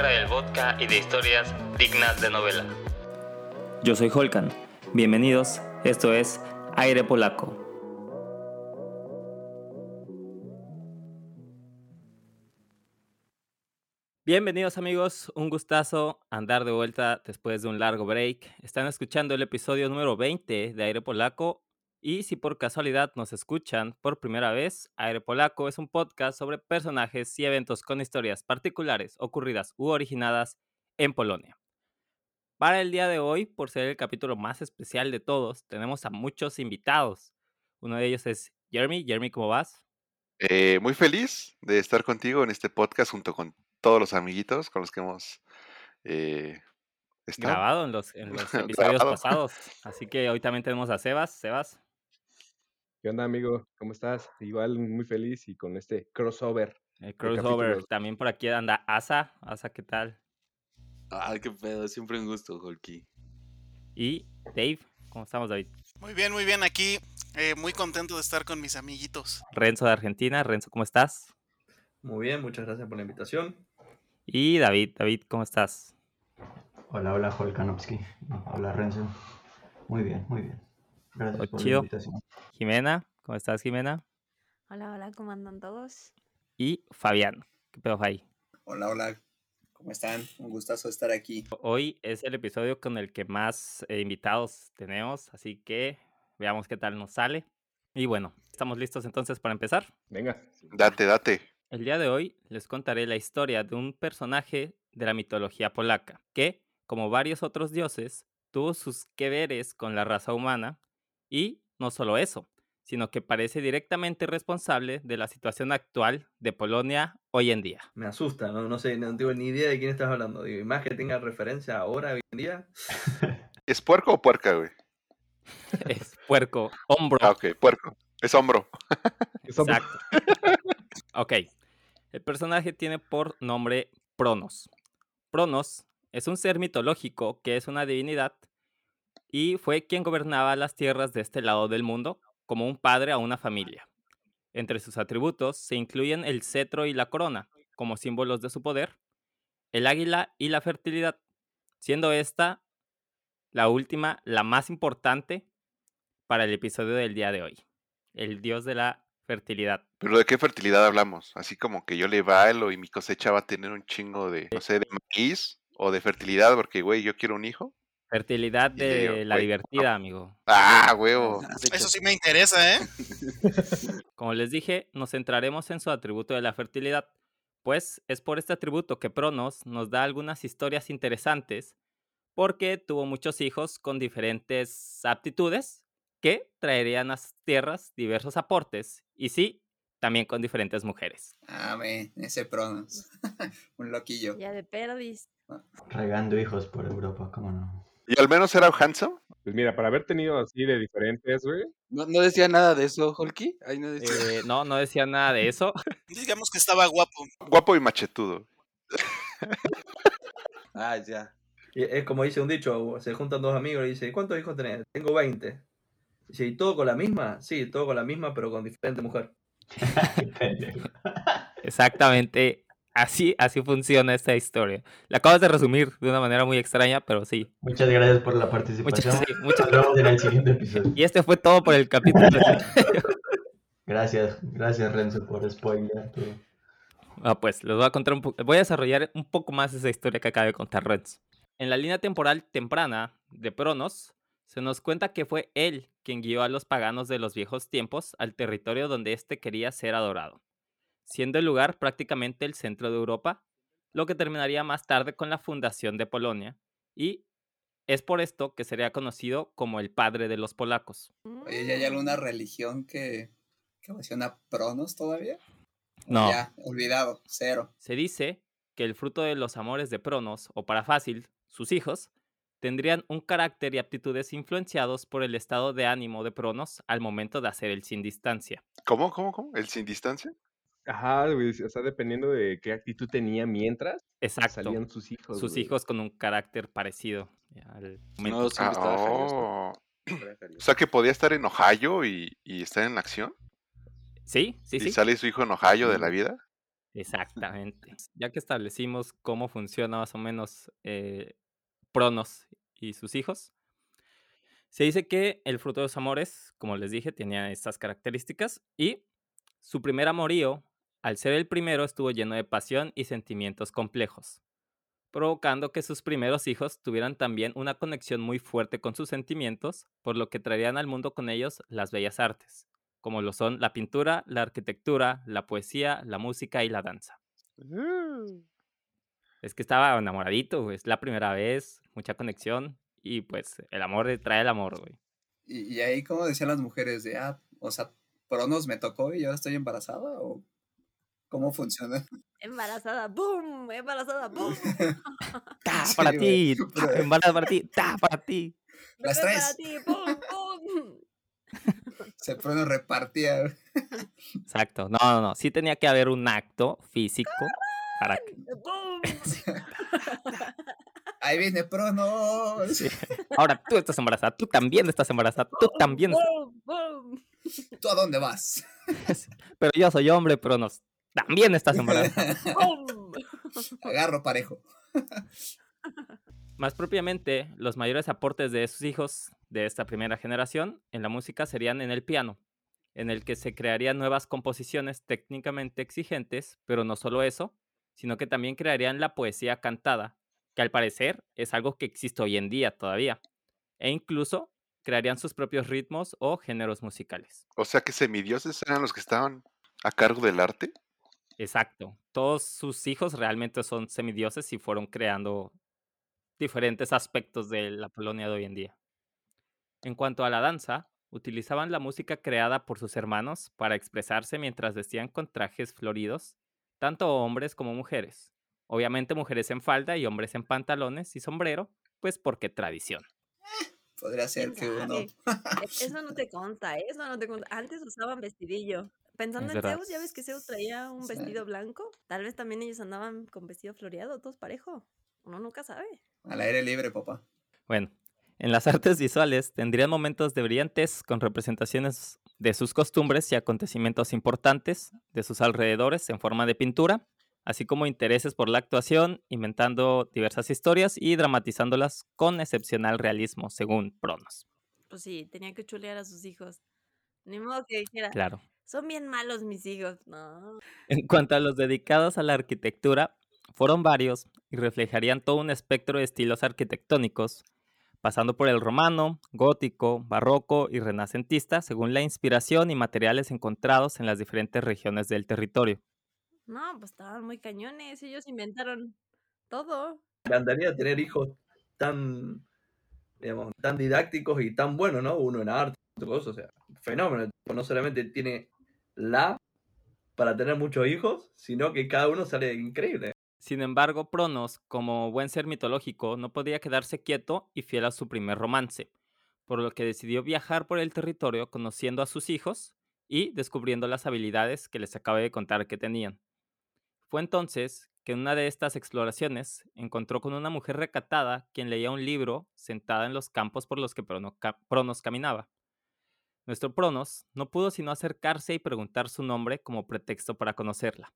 tierra del vodka y de historias dignas de novela. Yo soy Holkan. Bienvenidos, esto es Aire Polaco. Bienvenidos amigos, un gustazo andar de vuelta después de un largo break. Están escuchando el episodio número 20 de Aire Polaco y si por casualidad nos escuchan por primera vez, Aire Polaco es un podcast sobre personajes y eventos con historias particulares ocurridas u originadas en Polonia. Para el día de hoy, por ser el capítulo más especial de todos, tenemos a muchos invitados. Uno de ellos es Jeremy. Jeremy, ¿cómo vas? Eh, muy feliz de estar contigo en este podcast junto con todos los amiguitos con los que hemos eh, estado. Grabado en los, en los episodios pasados. Así que hoy también tenemos a Sebas. Sebas. ¿Qué onda, amigo? ¿Cómo estás? Igual muy feliz y con este crossover. El crossover. capítulos. También por aquí anda Asa. Asa, ¿qué tal? Ay, qué pedo, siempre un gusto, Holky. Y Dave. ¿Cómo estamos, David? Muy bien, muy bien. Aquí eh, muy contento de estar con mis amiguitos. Renzo de Argentina. Renzo, ¿cómo estás? Muy bien, muchas gracias por la invitación. Y David. David, ¿cómo estás? Hola, hola, Holkanovsky. Hola, Renzo. Muy bien, muy bien. Gracias Oh, por chido. la invitación. Jimena. ¿Cómo estás, Jimena? Hola, hola, ¿cómo andan todos? Y Fabián. ¿Qué pedo, Fai? Hola, hola. ¿Cómo están? Un gustazo estar aquí. Hoy es el episodio con el que más eh, invitados tenemos, así que veamos qué tal nos sale. Y bueno, estamos listos entonces para empezar. Venga. Date, date. El día de hoy les contaré la historia de un personaje de la mitología polaca que, como varios otros dioses, tuvo sus que veres con la raza humana y no solo eso, sino que parece directamente responsable de la situación actual de Polonia hoy en día. Me asusta, no, no sé, no tengo ni idea de quién estás hablando. Y más que tenga referencia ahora, hoy en día. ¿Es puerco o puerca, güey? Es puerco, hombro. Ah, ok, puerco. Es hombro. Exacto. ok. El personaje tiene por nombre Pronos. Pronos es un ser mitológico que es una divinidad y fue quien gobernaba las tierras de este lado del mundo como un padre a una familia. Entre sus atributos se incluyen el cetro y la corona como símbolos de su poder, el águila y la fertilidad, siendo esta la última, la más importante para el episodio del día de hoy. El dios de la fertilidad. Pero ¿de qué fertilidad hablamos? Así como que yo le bailo y mi cosecha va a tener un chingo de, no sé, de maíz o de fertilidad, porque, güey, yo quiero un hijo. Fertilidad digo, de la "Güey, divertida, amigo. Ah, huevo. Eso sí me interesa, ¿eh? Como les dije, nos centraremos en su atributo de la fertilidad, pues es por este atributo que Pronos nos da algunas historias interesantes, porque tuvo muchos hijos con diferentes aptitudes que traerían a las tierras diversos aportes, y sí, también con diferentes mujeres. Ah, ve, ese Pronos. Un loquillo. Ya de perdis. Regando hijos por Europa, ¿cómo no? ¿Y al menos era handsome? Pues mira, para haber tenido así de diferentes, güey. ¿No, no decía nada de eso, Holky? Ahí no decía. Eh, no, no decía nada de eso. Digamos que estaba guapo. Guapo y machetudo. Ah, ya. Y Es como dice un dicho, se juntan dos amigos y dice, ¿cuántos hijos tenés? Tengo 20. Dice, ¿y todo con la misma? Sí, todo con la misma, pero con diferente mujer. Exactamente así, así funciona esta historia. La acabas de resumir de una manera muy extraña, pero sí. Muchas gracias por la Muchas, participación. sí, muchas Nos vemos en el siguiente episodio. Y este fue todo por el capítulo. Gracias, gracias Renzo por spoiler. Ah, pues les voy a contar un poco, voy a desarrollar un poco más esa historia que acaba de contar Renzo. En la línea temporal temprana de Pronos, se nos cuenta que fue él quien guió a los paganos de los viejos tiempos al territorio donde éste quería ser adorado, siendo el lugar prácticamente el centro de Europa, lo que terminaría más tarde con la fundación de Polonia, y es por esto que sería conocido como el padre de los polacos. Oye, ¿ya hay alguna religión que, que menciona Pronos todavía? ¿O No. Ya, olvidado, cero. Se dice que el fruto de los amores de Pronos, o para fácil, sus hijos, tendrían un carácter y aptitudes influenciados por el estado de ánimo de Pronos al momento de hacer el sin distancia. ¿Cómo, cómo, cómo? ¿El sin distancia? Ajá, güey. O sea, dependiendo de qué actitud tenía mientras Exacto. salían sus hijos. Sus güey. hijos con un carácter parecido. ya, al momento. No, furioso. oh. O sea que podía estar en Ohio y, y estar en la acción. Sí, sí, y sí. sale su hijo en Ohio de la vida. Exactamente. Ya que establecimos cómo funciona más o menos eh, Pronos y sus hijos, se dice que el fruto de los amores, como les dije, tenía estas características y su primer amorío, al ser el primero, estuvo lleno de pasión y sentimientos complejos, provocando que sus primeros hijos tuvieran también una conexión muy fuerte con sus sentimientos, por lo que traerían al mundo con ellos las bellas artes, como lo son la pintura, la arquitectura, la poesía, la música y la danza. Es que estaba enamoradito, es la primera vez, mucha conexión y pues el amor trae el amor, güey. Y, y ahí, como decían las mujeres, de, ah, o sea, Pronos me tocó y ahora estoy embarazada, o cómo funciona. Embarazada, boom, embarazada, boom. Ta Sí, para ti, embarazada para ti, ta para ti. Las Bebé tres. para ti, boom, boom. Se Pronos repartía. Exacto. No, no, no. Sí tenía que haber un acto físico para que. boom. Ahí viene Pronos. Sí. Ahora tú estás embarazada, tú también estás embarazada, tú también. Boom, boom. ¿Tú a dónde vas? Pero yo soy hombre, pero no. También estás embarazada. Agarro parejo. Más propiamente, los mayores aportes de sus hijos de esta primera generación en la música serían en el piano, en el que se crearían nuevas composiciones técnicamente exigentes, pero no solo eso, sino que también crearían la poesía cantada, que al parecer es algo que existe hoy en día todavía, e incluso crearían sus propios ritmos o géneros musicales. O sea que semidioses eran los que estaban a cargo del arte. Exacto. Todos sus hijos realmente son semidioses y fueron creando diferentes aspectos de la Polonia de hoy en día. En cuanto a la danza, utilizaban la música creada por sus hermanos para expresarse mientras vestían con trajes floridos, tanto hombres como mujeres. Obviamente mujeres en falda y hombres en pantalones y sombrero, pues porque tradición. Podría ser ¿Quién que uno. Eso no te consta, ¿eh? eso no te consta. Antes usaban vestidillo. Pensando Es en verdad. Zeus, ya ves que Zeus traía un Sí. vestido blanco. Tal vez también ellos andaban con vestido floreado, todos parejo. Uno nunca sabe. Al aire libre, papá. Bueno, en las artes visuales tendrían momentos de brillantez con representaciones de sus costumbres y acontecimientos importantes de sus alrededores en forma de pintura, así como intereses por la actuación, inventando diversas historias y dramatizándolas con excepcional realismo, según Pronos. Pues sí, tenía que chulear a sus hijos. Ni modo que dijera, Claro. Son bien malos mis hijos. No. En cuanto a los dedicados a la arquitectura, fueron varios y reflejarían todo un espectro de estilos arquitectónicos, pasando por el romano, gótico, barroco y renacentista, según la inspiración y materiales encontrados en las diferentes regiones del territorio. No, pues estaban muy cañones. Ellos inventaron todo. Me encantaría tener hijos tan, digamos, tan didácticos y tan buenos, ¿no? Uno en arte, otra cosa, o sea, fenómeno. No solamente tiene la para tener muchos hijos, sino que cada uno sale increíble. Sin embargo, Pronos, como buen ser mitológico, no podía quedarse quieto y fiel a su primer romance, por lo que decidió viajar por el territorio conociendo a sus hijos y descubriendo las habilidades que les acabé de contar que tenían. Fue entonces que en una de estas exploraciones encontró con una mujer recatada quien leía un libro sentada en los campos por los que Pronos caminaba. Nuestro Pronos no pudo sino acercarse y preguntar su nombre como pretexto para conocerla.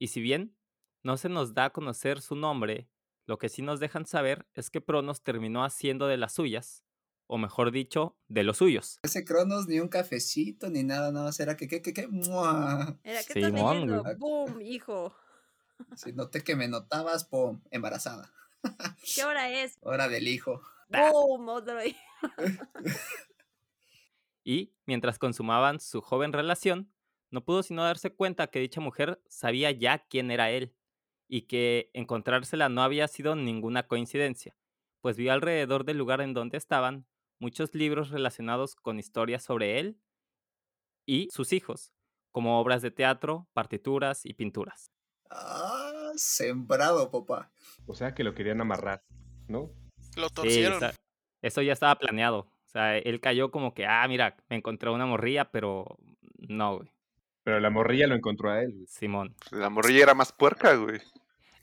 Y si bien no se nos da a conocer su nombre, lo que sí nos dejan saber es que Pronos terminó haciendo de las suyas, o mejor dicho, de los suyos. Ese Cronos ni un cafecito ni nada, nada más era que, que, que, que, ¡mua! Era, ¿qué estás Simón, leyendo? güey. ¡Boom, hijo! Si noté que me notabas, pum, embarazada. ¿Qué hora es? Hora del hijo. ¡Boom! Otro hijo. Y, mientras consumaban su joven relación, no pudo sino darse cuenta que dicha mujer sabía ya quién era él, y que encontrársela no había sido ninguna coincidencia, pues vio alrededor del lugar en donde estaban muchos libros relacionados con historias sobre él y sus hijos, como obras de teatro, partituras y pinturas. Ah, sembrado, papá. O sea que lo querían amarrar, ¿no? Lo torcieron. eso ya estaba planeado. O sea, él cayó como que, ah, mira, me encontré una morrilla, pero no, güey. Pero la morrilla lo encontró a él. güey. Simón. La morrilla era más puerca, güey.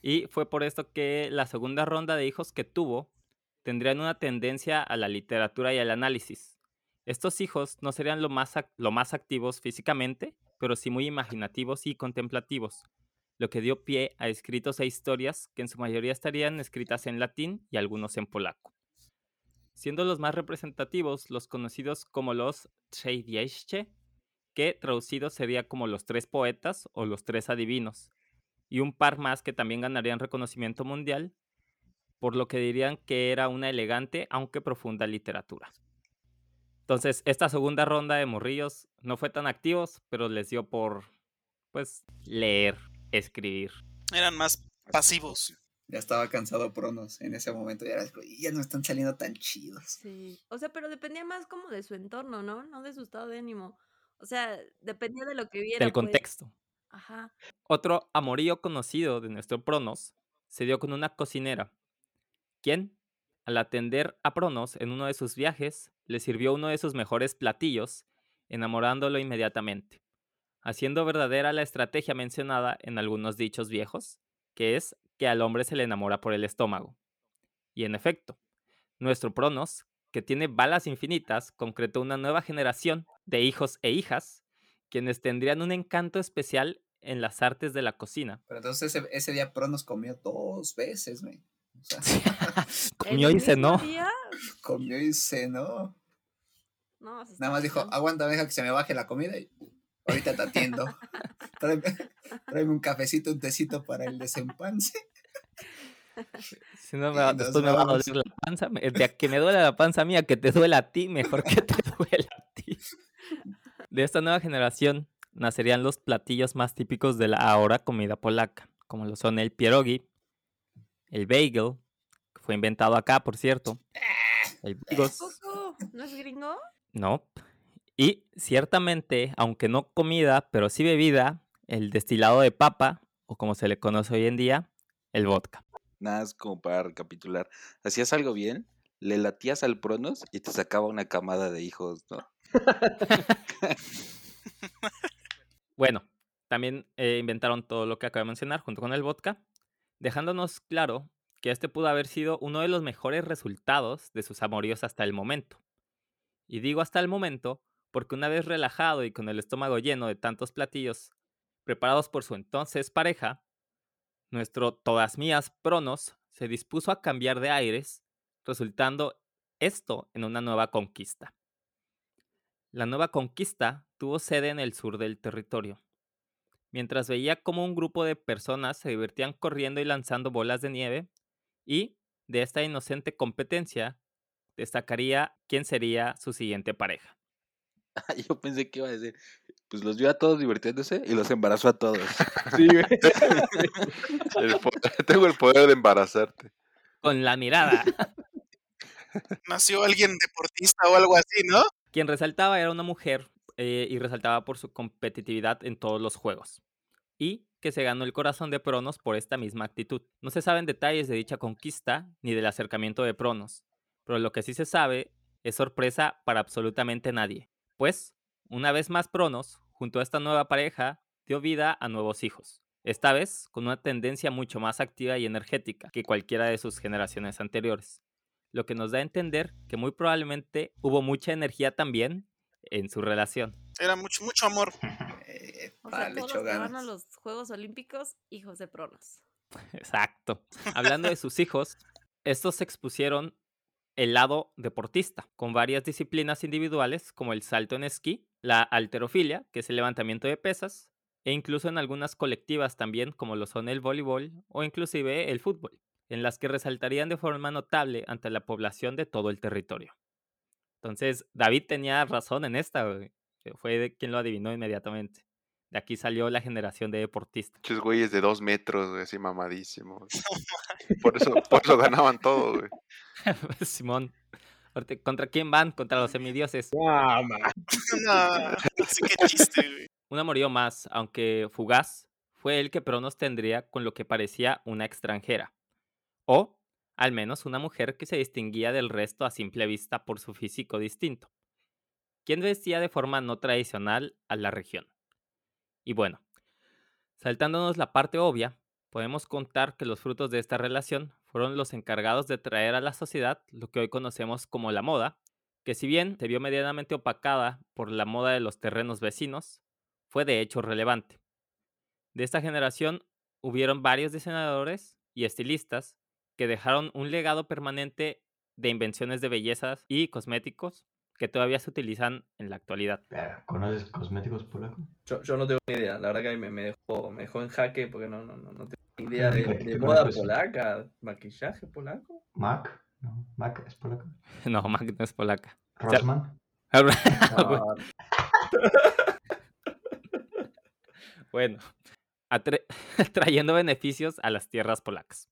Y fue por esto que la segunda ronda de hijos que tuvo tendrían una tendencia a la literatura y al análisis. Estos hijos no serían lo más, lo más activos físicamente, pero sí muy imaginativos y contemplativos, lo que dio pie a escritos e historias que en su mayoría estarían escritas en latín y algunos en polaco, siendo los más representativos los conocidos como los Trzej Wiejście, que traducido sería como los tres poetas o los tres adivinos, y un par más que también ganarían reconocimiento mundial, por lo que dirían que era una elegante aunque profunda literatura. Entonces, esta segunda ronda de morrillos no fue tan activos, pero les dio por, pues, leer, escribir. Eran más pasivos. Ya estaba cansado Pronos en ese momento. Ya, era, como, ya no están saliendo tan chidos. Sí. O sea, pero dependía más como de su entorno, ¿no? No de su estado de ánimo. O sea, dependía de lo que viera. Del pues. contexto. Ajá. Otro amorío conocido de nuestro Pronos se dio con una cocinera, quien, al atender a Pronos en uno de sus viajes, le sirvió uno de sus mejores platillos, enamorándolo inmediatamente, haciendo verdadera la estrategia mencionada en algunos dichos viejos, que es que al hombre se le enamora por el estómago. Y en efecto, nuestro Pronos, que tiene balas infinitas, concretó una nueva generación de hijos e hijas, quienes tendrían un encanto especial en las artes de la cocina. Pero entonces ese, ese día Pronos comió dos veces, güey. O sea, Comió y cenó. Día? comió y cenó. No, Nada más dijo, aguanta, deja que se me baje la comida y ahorita te atiendo. tráeme, tráeme un cafecito, un tecito para el desempance. Si no, me después me va a doler la panza. De que me duele la panza mía, que te duela a ti, mejor que te duela a ti. De esta nueva generación nacerían los platillos más típicos de la ahora comida polaca, como lo son el pierogi, el bagel, que fue inventado acá, por cierto, el bigos. ¿No es gringo? no, y ciertamente, aunque no comida, pero sí bebida, el destilado de papa, o como se le conoce hoy en día, el vodka. Nada, es como para recapitular. Hacías algo bien, le latías al Pronos y te sacaba una camada de hijos, ¿no? Bueno, también eh, inventaron todo lo que acabo de mencionar junto con el vodka, dejándonos claro que este pudo haber sido uno de los mejores resultados de sus amoríos hasta el momento. Y digo hasta el momento porque una vez relajado y con el estómago lleno de tantos platillos preparados por su entonces pareja, nuestro todas mías Pronos se dispuso a cambiar de aires, resultando esto en una nueva conquista. La nueva conquista tuvo sede en el sur del territorio. Mientras veía cómo un grupo de personas se divertían corriendo y lanzando bolas de nieve, y de esta inocente competencia destacaría quién sería su siguiente pareja. Yo pensé que iba a decir, pues los vio a todos divirtiéndose y los embarazó a todos. Sí, güey. El tengo el poder de embarazarte. Con la mirada. Nació alguien deportista o algo así, ¿no? Quien resaltaba era una mujer eh, y resaltaba por su competitividad en todos los juegos. Y que se ganó el corazón de Pronos por esta misma actitud. No se saben detalles de dicha conquista ni del acercamiento de Pronos, pero lo que sí se sabe es sorpresa para absolutamente nadie. Pues, una vez más Pronos, junto a esta nueva pareja, dio vida a nuevos hijos. Esta vez con una tendencia mucho más activa y energética que cualquiera de sus generaciones anteriores lo que nos da a entender que muy probablemente hubo mucha energía también en su relación. Era mucho, mucho amor. Eh, O para sea, todos los que van a los Juegos Olímpicos, hijos de pronos. Exacto. Hablando de sus hijos, estos se expusieron el lado deportista, con varias disciplinas individuales como el salto en esquí, la alterofilia, que es el levantamiento de pesas, e incluso en algunas colectivas también como lo son el voleibol o inclusive el fútbol, en las que resaltarían de forma notable ante la población de todo el territorio. Entonces, David tenía razón en esta, güey. fue de quien lo adivinó inmediatamente. De aquí salió la generación de deportistas. Muchos güeyes de dos metros, güey, así mamadísimos. Por eso, por eso ganaban todo, güey. Simón. ¿Contra quién van? Contra los semidioses. No, ma. No, que chiste, güey. Un amorío más, aunque fugaz, fue el que Pronos tendría con lo que parecía una extranjera. O, al menos, una mujer que se distinguía del resto a simple vista por su físico distinto, quien vestía de forma no tradicional a la región. Y bueno, saltándonos la parte obvia, podemos contar que los frutos de esta relación fueron los encargados de traer a la sociedad lo que hoy conocemos como la moda, que si bien se vio medianamente opacada por la moda de los terrenos vecinos, fue de hecho relevante. De esta generación hubieron varios diseñadores y estilistas que dejaron un legado permanente de invenciones de bellezas y cosméticos que todavía se utilizan en la actualidad. ¿Conoces cosméticos polacos? Yo, yo no tengo ni idea. La verdad que ahí me, me dejó, me dejó en jaque porque no, no, no, no tengo ni idea de, ¿Qué- de qué moda polaca, maquillaje polaco. Mac, no, Mac es polaco. No, Mac no es polaca. Rossmann. No, Bueno, atre- trayendo beneficios a las tierras polacas.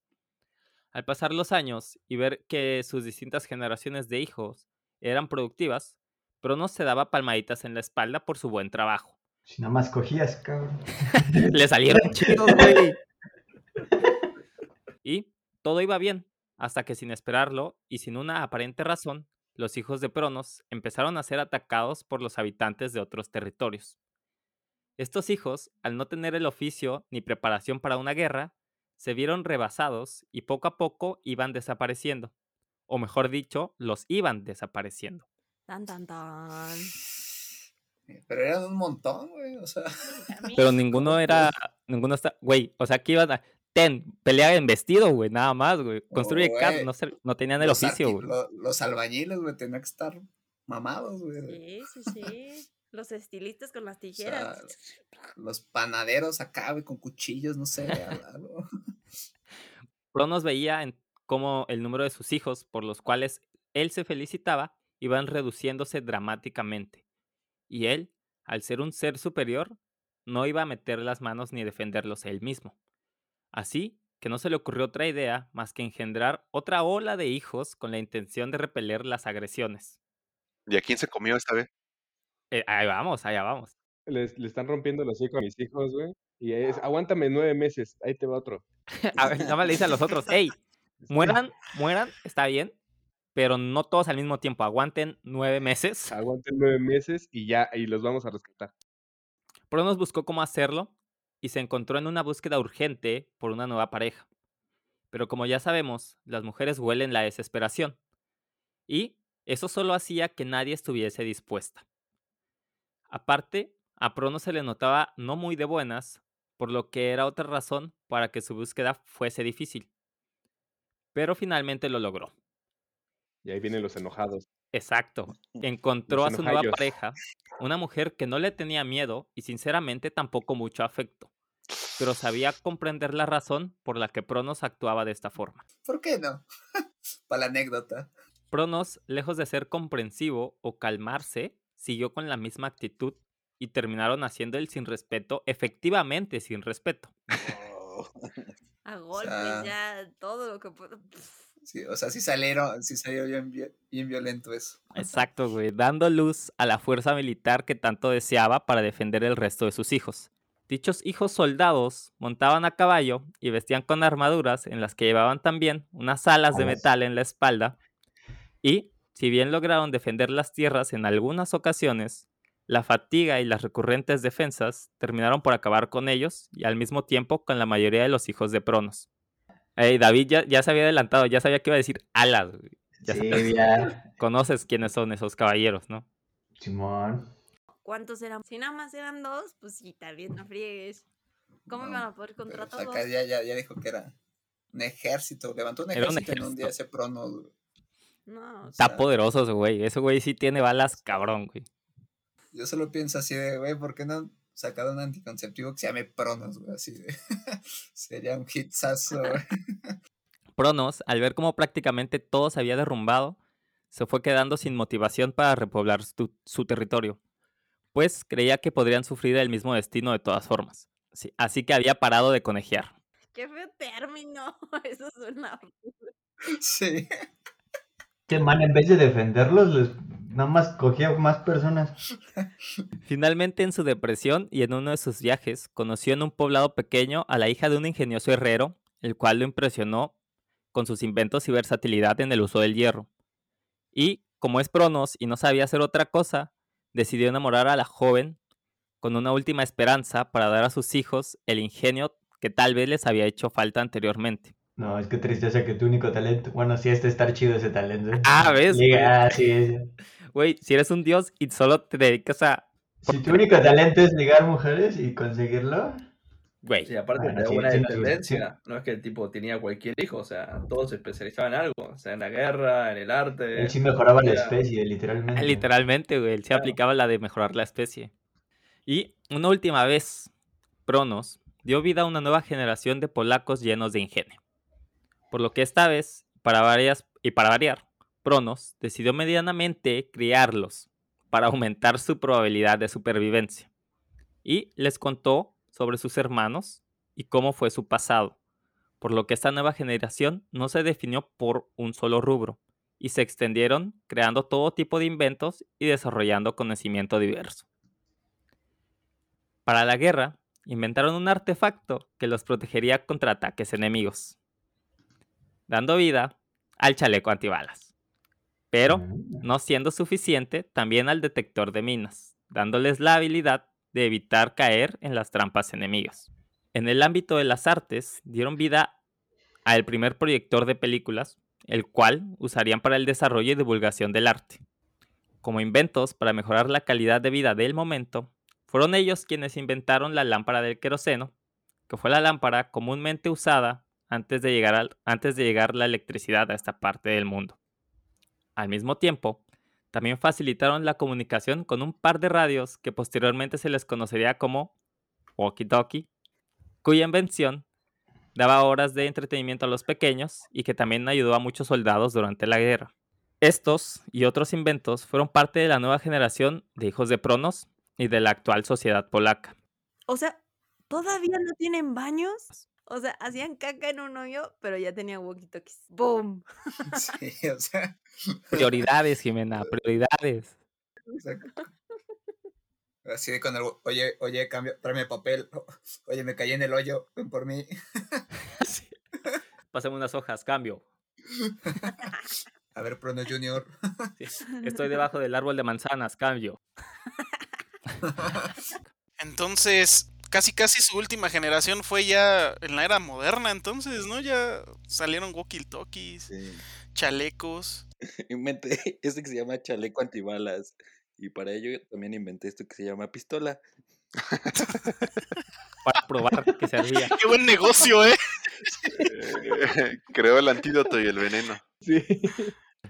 Al pasar los años y ver que sus distintas generaciones de hijos eran productivas, Pronos se daba palmaditas en la espalda por su buen trabajo. Si nada más cogías, cabrón. Le salieron chidos, güey. Y todo iba bien, hasta que sin esperarlo y sin una aparente razón, los hijos de Pronos empezaron a ser atacados por los habitantes de otros territorios. Estos hijos, al no tener el oficio ni preparación para una guerra, se vieron rebasados y poco a poco iban desapareciendo. O mejor dicho, los iban desapareciendo. Tan, tan, tan. Pero eran un montón, güey. O sea, Pero ninguno era, ninguno está, güey, o sea, que iban a, ten, pelea en vestido, güey, nada más, güey. Construye güey. casas, no, no tenían el los, oficio, güey. lo- los albañiles, güey, tenían que estar mamados, güey. Sí, sí, sí. Los estilistas con las O tijeras. sea, los panaderos acá, güey, con cuchillos, no sé, al- algo. Pronos veía en cómo el número de sus hijos, por los cuales él se felicitaba, iban reduciéndose dramáticamente. Y él, al ser un ser superior, no iba a meter las manos ni defenderlos él mismo. Así que no se le ocurrió otra idea más que engendrar otra ola de hijos con la intención de repeler las agresiones. ¿Y a quién se comió esta vez? Eh, ahí vamos, allá vamos. Les, le están rompiendo los hocico a mis hijos, güey. Y es, aguántame nueve meses, ahí te va otro. A ver, nada más le dice a los otros, hey, mueran, mueran, está bien, pero no todos al mismo tiempo, aguanten nueve meses. Aguanten nueve meses y ya, y los vamos a rescatar. Pronos buscó cómo hacerlo y se encontró en una búsqueda urgente por una nueva pareja. Pero como ya sabemos, las mujeres huelen la desesperación. Y eso solo hacía que nadie estuviese dispuesta. Aparte, a Pronos se le notaba no muy de buenas, por lo que era otra razón para que su búsqueda fuese difícil. Pero finalmente lo logró. Y ahí vienen los enojados. Exacto. Encontró a su nueva pareja, una mujer que no le tenía miedo y sinceramente tampoco mucho afecto, pero sabía comprender la razón por la que Pronos actuaba de esta forma. ¿Por qué no? Para la anécdota. Pronos, lejos de ser comprensivo o calmarse, siguió con la misma actitud y terminaron haciendo el sin respeto, efectivamente sin respeto. Oh. A golpes, sea, ya, todo lo que puedo. Sí, o sea, sí salieron, sí salió bien, bien violento eso. Exacto, güey, dando luz a la fuerza militar que tanto deseaba para defender el resto de sus hijos. Dichos hijos soldados montaban a caballo y vestían con armaduras en las que llevaban también unas alas de metal en la espalda. Y, si bien lograron defender las tierras en algunas ocasiones, la fatiga y las recurrentes defensas terminaron por acabar con ellos y al mismo tiempo con la mayoría de los hijos de Pronos. Ey, David ya, ya se había adelantado, ya sabía que iba a decir alas. güey. Ya Sí, sabes. ya. Conoces quiénes son esos caballeros, ¿no? Simón. ¿Cuántos eran? Si nada más eran dos, pues sí, también no friegues. ¿Cómo No, iban a poder contra Pero, o sea, acá ya, ya, ya dijo que era un ejército. Levantó un Era un ejército en un día ejército. ese prono. güey. No, O Está sea, poderoso ese güey. Ese güey sí tiene balas cabrón, güey. Yo solo pienso así de, güey, ¿por qué no sacado un anticonceptivo que se llame Pronos, güey? Así de. Sería un hitsazo, güey. Pronos, al ver cómo prácticamente todo se había derrumbado, se fue quedando sin motivación para repoblar su, su territorio, pues creía que podrían sufrir el mismo destino de todas formas. Sí, así que había parado de conejear. qué feo término. Eso suena. Sí. Que man, en vez de defenderlos, les nada más cogía más personas. Finalmente, en su depresión y en uno de sus viajes, conoció en un poblado pequeño a la hija de un ingenioso herrero, el cual lo impresionó con sus inventos y versatilidad en el uso del hierro. Y, como es Pronos y no sabía hacer otra cosa, decidió enamorar a la joven con una última esperanza para dar a sus hijos el ingenio que tal vez les había hecho falta anteriormente. No, es que tristeza que tu único talento. Bueno, sí, este estar chido ese talento. ¿eh? Ah, ¿ves? Liga, ah, sí, sí. Güey, si eres un dios y solo te dedicas a... Si tu único talento es ligar mujeres y conseguirlo, Güey. Y aparte Bueno, de sí, una sí, no, sí, descendencia, no es que el tipo tenía cualquier hijo, o sea, todos se especializaban en algo, o sea, en la guerra, en el arte. Él sí mejoraba la especie, literalmente. Literalmente, güey. Él se Claro. aplicaba la de mejorar la especie. Y una última vez, Pronos dio vida a una nueva generación de polacos llenos de ingenio. Por lo que esta vez, para varias, y para variar, Pronos decidió medianamente criarlos para aumentar su probabilidad de supervivencia. Y les contó sobre sus hermanos y cómo fue su pasado. Por lo que esta nueva generación no se definió por un solo rubro, y se extendieron creando todo tipo de inventos y desarrollando conocimiento diverso. Para la guerra, inventaron un artefacto que los protegería contra ataques enemigos, dando vida al chaleco antibalas. Pero, Mm. no siendo suficiente, también al detector de minas, dándoles la habilidad de evitar caer en las trampas enemigas. En el ámbito de las artes, dieron vida al primer proyector de películas, el cual usarían para el desarrollo y divulgación del arte. Como inventos para mejorar la calidad de vida del momento, fueron ellos quienes inventaron la lámpara del queroseno, que fue la lámpara comúnmente usada antes de llegar, al- antes de llegar la electricidad a esta parte del mundo. Al mismo tiempo, también facilitaron la comunicación con un par de radios que posteriormente se les conocería como walkie-talkie, cuya invención daba horas de entretenimiento a los pequeños y que también ayudó a muchos soldados durante la guerra. Estos y otros inventos fueron parte de la nueva generación de hijos de Pronos y de la actual sociedad polaca. O sea, ¿todavía no tienen baños? O sea, hacían caca en un hoyo, pero ya tenían walkie-talkies. ¡Boom! Sí, o sea. Prioridades, Jimena, prioridades. exacto. Así de con el, oye, oye, cambio, tráeme papel. Oye, me caí en el hoyo, ven por mí. Sí. Pásame unas hojas, cambio. A ver, Prono Junior. Sí. Estoy debajo del árbol de manzanas, cambio. Entonces, casi casi su última generación fue ya en la era moderna, entonces, ¿no? Ya salieron walkie-talkies, Sí. chalecos. Inventé este que se llama chaleco antibalas. Y para ello también inventé esto que se llama pistola. Para probar que servía. ¡Qué buen negocio, eh! Eh, Creó el antídoto y el veneno. Sí.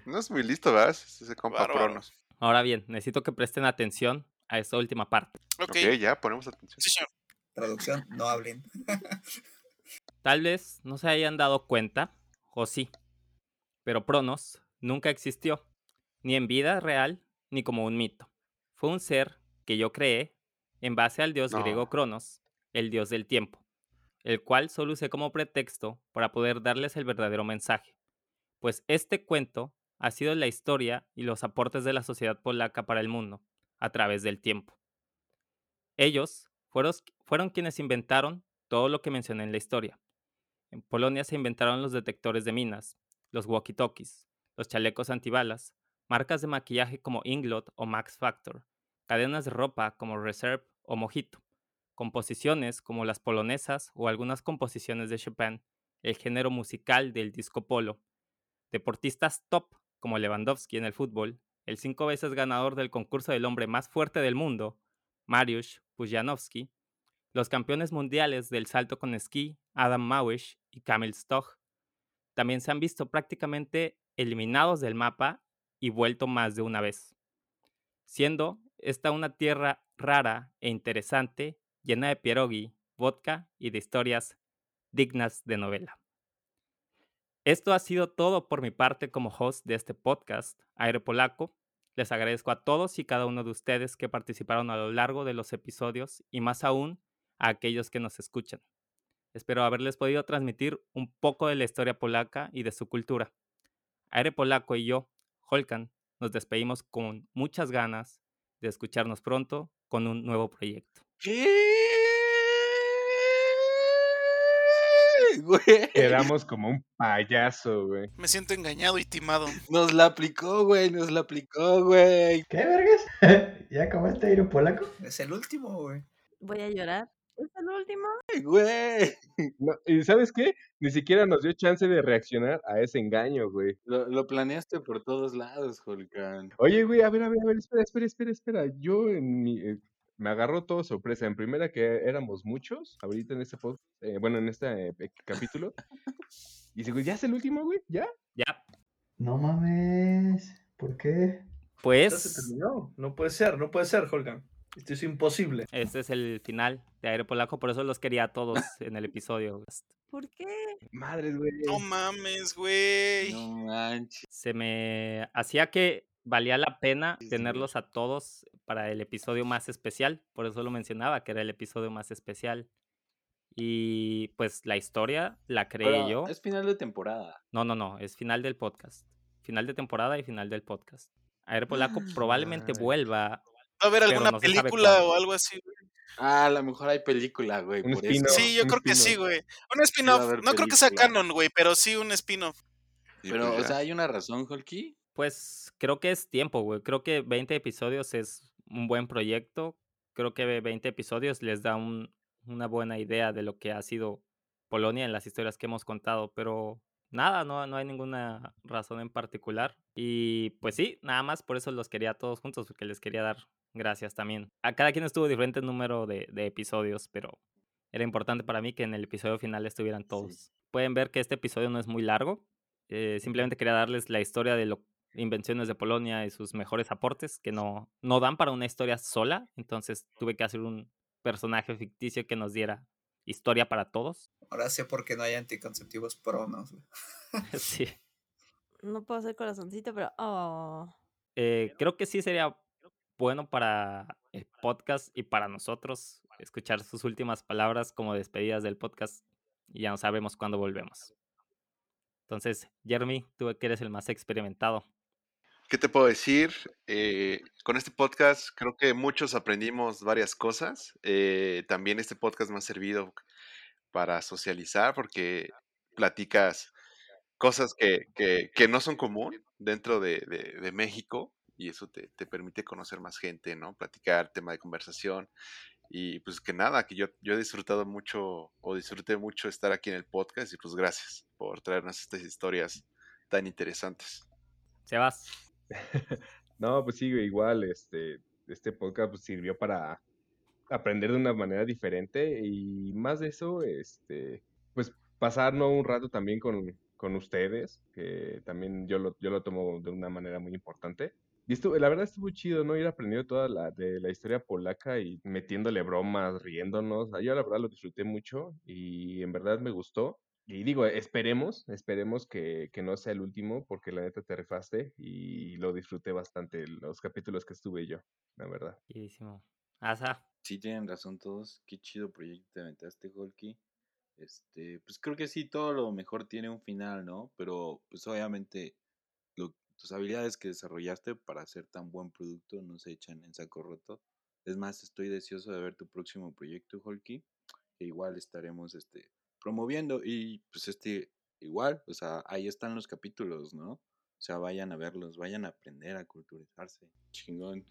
No es muy listo, ¿verdad? Compa. Pronos. Ahora bien, necesito que presten atención a esta última parte. Ok, Ok, ya, ponemos atención. sí, señor. Traducción, no hablen. Tal vez no se hayan dado cuenta, o sí, pero Pronos nunca existió, ni en vida real, ni como un mito. Fue un ser que yo creé en base al dios griego No. Cronos, el dios del tiempo, el cual solo usé como pretexto para poder darles el verdadero mensaje, pues este cuento ha sido la historia y los aportes de la sociedad polaca para el mundo, a través del tiempo. Ellos fueron, fueron quienes inventaron todo lo que mencioné en la historia. En Polonia se inventaron los detectores de minas, los walkie-talkies, los chalecos antibalas, marcas de maquillaje como Inglot o Max Factor, cadenas de ropa como Reserve o Mojito, composiciones como las polonesas o algunas composiciones de Chopin, el género musical del disco polo, deportistas top como Lewandowski en el fútbol, el cinco veces ganador del concurso del hombre más fuerte del mundo, Mariusz Pujanowski, los campeones mundiales del salto con esquí, Adam Małysz y Kamil Stoch, también se han visto prácticamente eliminados del mapa y vuelto más de una vez, siendo esta una tierra rara e interesante, llena de pierogi, vodka y de historias dignas de novela. Esto ha sido todo por mi parte como host de este podcast, Aire Polaco. Les agradezco a todos y cada uno de ustedes que participaron a lo largo de los episodios y más aún a aquellos que nos escuchan. Espero haberles podido transmitir un poco de la historia polaca y de su cultura. Aire Polaco y yo, Holkan, nos despedimos con muchas ganas de escucharnos pronto con un nuevo proyecto. Güey. Quedamos como un payaso, güey. Me siento engañado y timado. Nos la aplicó, güey. Nos la aplicó, güey. ¿Qué vergas? ¿Ya acabaste de ir un polaco? Es el último, güey. Voy a llorar. ¿Es el último? Güey. No, ¿Y sabes qué? Ni siquiera nos dio chance de reaccionar a ese engaño, güey. Lo, lo planeaste por todos lados, Holcan. Oye, güey, a ver, a ver, a ver, espera, espera, espera, espera. Yo en mi... eh, me agarró todo sorpresa. En primera que éramos muchos, ahorita en este podcast, eh, bueno, en este eh, capítulo. Y digo, ¿ya es el último, güey? ¿Ya? Ya. No mames. ¿Por qué? Ya se Pues terminó. No puede ser, no puede ser, Holgan. Esto es imposible. este es el final de Aire Polaco, por eso los quería a todos en el episodio. ¿Por qué? Madres, güey. No mames, güey. No manches. Se me hacía que valía la pena Sí, sí, tenerlos a todos para el episodio más especial, por eso lo mencionaba, que era el episodio más especial. Y pues la historia la creé Pero yo. es final de temporada. No, no, no, es final del podcast. Final de temporada y final del podcast. Aire Polaco probablemente Madre. vuelva. Va a haber alguna no película o algo así, güey. Ah, a lo mejor hay película, güey. Un por eso. spin-off. Sí, yo un creo que sí, güey. Un spin-off. No creo que sea canon, güey, pero sí un spin-off. Sí, Pero, pues o sea, hay una razón, Holky. Pues creo que es tiempo, güey. Creo que 20 episodios es un buen proyecto. Creo que 20 episodios les da un- una buena idea de lo que ha sido Polonia en las historias que hemos contado. Pero nada, no, no hay ninguna razón en particular. Y pues sí, nada más por eso los quería a todos juntos, porque les quería dar gracias también. A cada quien estuvo diferente número de, de episodios, pero era importante para mí que en el episodio final estuvieran todos. Pueden ver que este episodio no es muy largo. eh, simplemente quería darles la historia de lo, invenciones de Polonia y sus mejores aportes que no, no dan para una historia sola. Entonces tuve que hacer un personaje ficticio que nos diera historia para todos. Ahora sé por qué no hay anticonceptivos pronos, sí. No puedo hacer corazoncito, pero. Oh. Eh, creo que sí sería bueno para el podcast y para nosotros escuchar sus últimas palabras como despedidas del podcast y ya no sabemos cuándo volvemos. Entonces, Jeremy, tú que eres el más experimentado. ¿Qué te puedo decir? Eh, con este podcast creo que muchos aprendimos varias cosas. Eh, también este podcast me ha servido para socializar porque platicas cosas que, que- que no son común dentro de, de- de México y eso te, te permite conocer más gente, ¿no? Platicar, tema de conversación y pues que nada, que yo, yo he disfrutado mucho o disfruté mucho estar aquí en el podcast y pues gracias por traernos estas historias tan interesantes. Sebas, No, pues sí, igual, este, este podcast pues, sirvió para aprender de una manera diferente y más de eso, este, pues pasarnos un rato también con, con ustedes, que también yo lo, yo lo tomo de una manera muy importante. Y estuvo, la verdad estuvo chido, ¿no? Ir aprendiendo toda la, de la historia polaca y metiéndole bromas, riéndonos. Yo la verdad lo disfruté mucho y en verdad me gustó. Y digo, esperemos, esperemos que, que no sea el último, porque la neta te rifaste y lo disfruté bastante los capítulos que estuve yo, la verdad. Chidísimo. Asa, Sí, tienen razón todos. Qué chido proyecto te aventaste, Holky. Este, pues creo que sí, todo lo mejor tiene un final, ¿no? Pero, pues obviamente, lo- tus habilidades que desarrollaste para hacer tan buen producto no se echan en saco roto. Es más, estoy deseoso de ver tu próximo proyecto, Holky, que igual estaremos este, promoviendo. Y pues este, igual, o sea, ahí están los capítulos, ¿no? O sea, vayan a verlos, vayan a aprender a culturizarse. Chingón.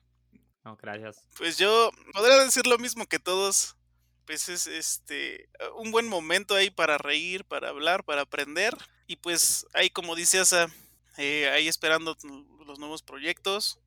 no, gracias. Pues yo podría decir lo mismo que todos. Pues es este un buen momento ahí para reír, para hablar, para aprender. Y pues ahí como dice Asa, eh, ahí esperando los nuevos proyectos.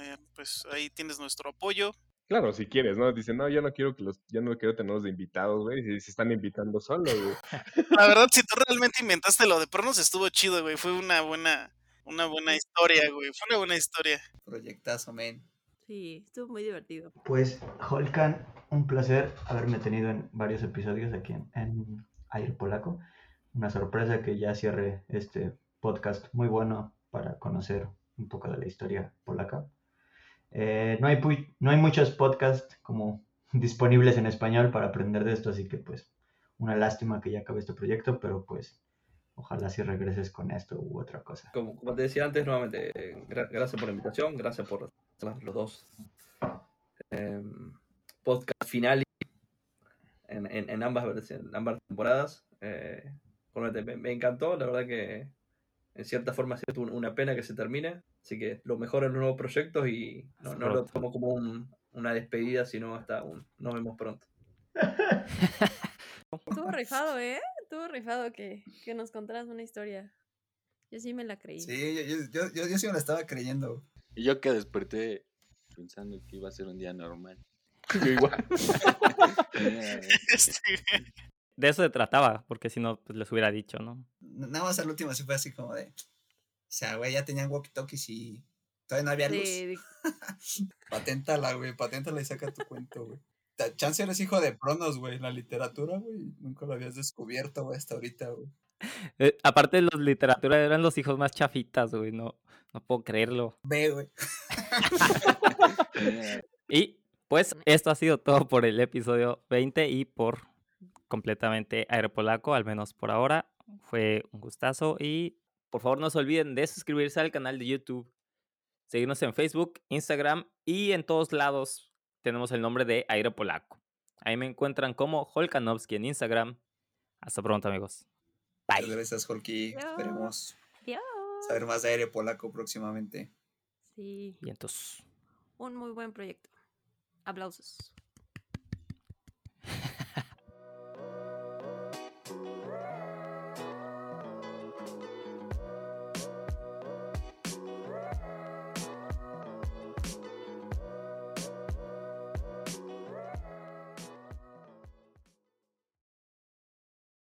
Eh, pues ahí tienes nuestro apoyo. Claro, si quieres, ¿no? Dicen, no, yo no quiero que los, yo no quiero tenerlos de invitados, güey, si se están invitando solo, güey. La verdad, si tú realmente inventaste lo de Pronos, estuvo chido, güey. Fue una buena, una buena historia, güey. Fue una buena historia. Proyectazo, men. Sí, estuvo muy divertido. Pues, Holkan, un placer haberme tenido en varios episodios aquí en, en Aire Polaco. Una sorpresa que ya cierre este podcast muy bueno para conocer un poco de la historia polaca. Eh, no, hay, no hay muchos podcasts como disponibles en español para aprender de esto, así que pues una lástima que ya acabe este proyecto, pero pues ojalá si regreses con esto u otra cosa. Como, como te decía antes, nuevamente, eh, gra- gracias por la invitación, gracias por los dos em, podcast finales en, en- en ambas en ambas temporadas. Eh, me, me encantó, la verdad que en cierta forma un- una pena que se termine, así que lo mejor en los nuevos proyectos y no, lo tomo como un- una despedida, sino hasta un nos vemos pronto. Estuvo rifado, ¿eh? Estuvo rifado que, que nos contaras una historia. Yo sí me la creí. Sí, yo, yo, yo, yo, yo sí me la estaba creyendo. Y yo que desperté pensando que iba a ser un día normal. Yo igual. De eso se trataba, porque si no, pues les hubiera dicho, ¿no? Nada más al último sí fue así como de. O sea, güey, ya tenían walkie-talkies y todavía no había luz. Sí, Paténtala, güey, paténtala y saca tu cuento, güey. Chance eres hijo de Pronos, güey, en la literatura, güey. Nunca lo habías descubierto, güey, hasta ahorita, güey. Eh, aparte de los literatura eran los hijos más chafitas, güey, no, no puedo creerlo. Ve, güey. Y pues esto ha sido todo por el episodio 20 y por completamente Aeropolaco, al menos por ahora. Fue un gustazo y por favor no se olviden de suscribirse al canal de YouTube, seguirnos en Facebook, Instagram y en todos lados tenemos el nombre de Aeropolaco. Ahí me encuentran como Holkanovsky en Instagram. Hasta pronto amigos. Muchas gracias, Holky. Esperemos Adiós. saber más de aire polaco próximamente. Sí, Y entonces... un muy buen proyecto. Aplausos.